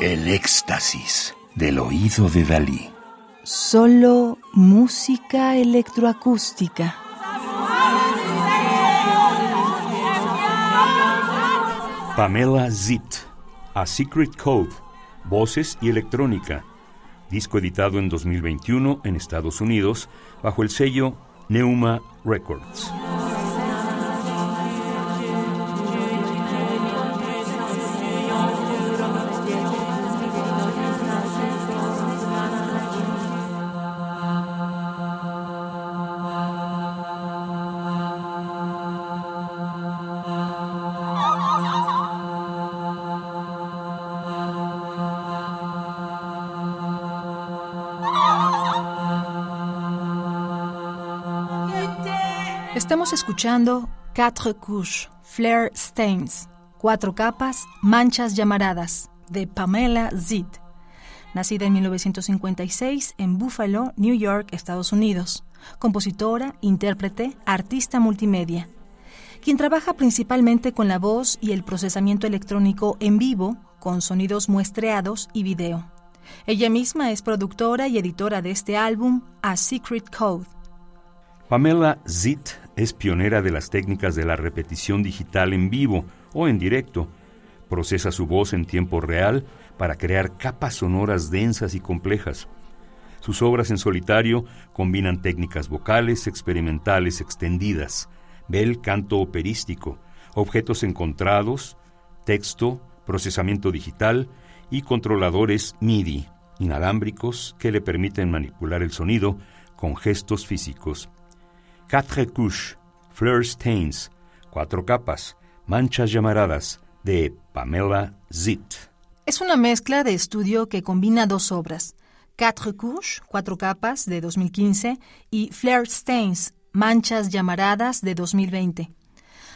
El éxtasis del oído de Dalí. Solo música electroacústica. Pamela Zitt, A Secret Code, Voces y Electrónica, disco editado en 2021 en Estados Unidos bajo el sello Neuma Records. Estamos escuchando Quatre couches, Flare Stains, Cuatro capas, manchas llamaradas, de Pamela Zitt, nacida en 1956 en Buffalo, New York, Estados Unidos, compositora, intérprete, artista multimedia, quien trabaja principalmente con la voz y el procesamiento electrónico en vivo, con sonidos muestreados y video. Ella misma es productora y editora de este álbum, A Secret Code. Pamela Zitt es pionera de las técnicas de la repetición digital en vivo o en directo. Procesa su voz en tiempo real para crear capas sonoras densas y complejas. Sus obras en solitario combinan técnicas vocales experimentales extendidas, bel canto operístico, objetos encontrados, texto, procesamiento digital y controladores MIDI, inalámbricos que le permiten manipular el sonido con gestos físicos. Quatre couches, Fleur Stains, Cuatro capas, Manchas llamaradas, de Pamela Zitt. Es una mezcla de estudio que combina dos obras, Quatre couches, Cuatro capas, de 2015, y Flare Stains, Manchas llamaradas, de 2020.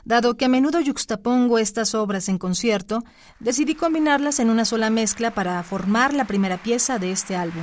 Dado que a menudo yuxtapongo estas obras en concierto, decidí combinarlas en una sola mezcla para formar la primera pieza de este álbum.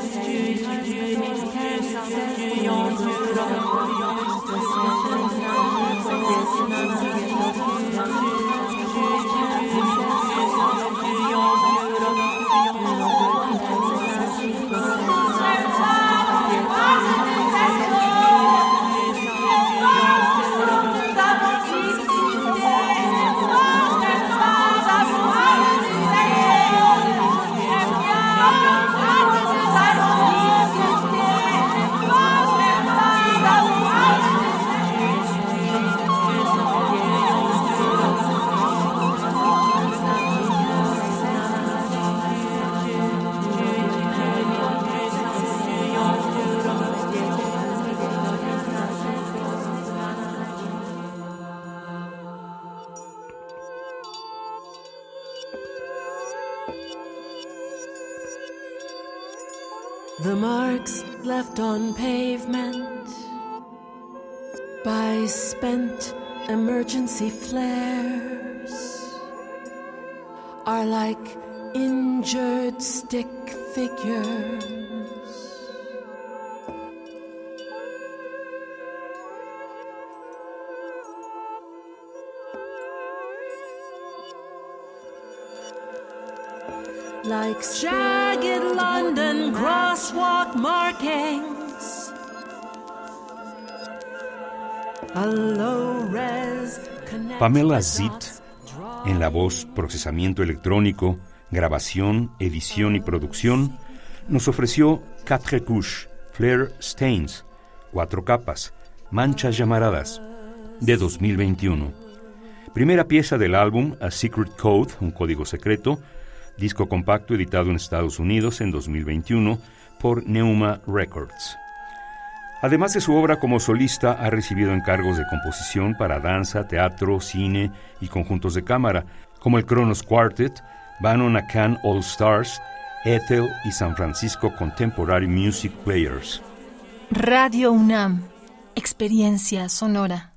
Oh. The marks left on pavement by spent emergency flares are like injured stick figures. Like jagged London crosswalk markings. A low res Pamela Zitt, en la voz, procesamiento electrónico, grabación, edición y producción, nos ofreció Quatre couches, Flare Stains, Cuatro capas, Manchas llamaradas, de 2021. Primera pieza del álbum A Secret Code, un código secreto, disco compacto editado en Estados Unidos en 2021 por Neuma Records. Además de su obra como solista, ha recibido encargos de composición para danza, teatro, cine y conjuntos de cámara, como el Kronos Quartet, Bannon Akan All Stars, Ethel y San Francisco Contemporary Music Players. Radio UNAM, experiencia sonora.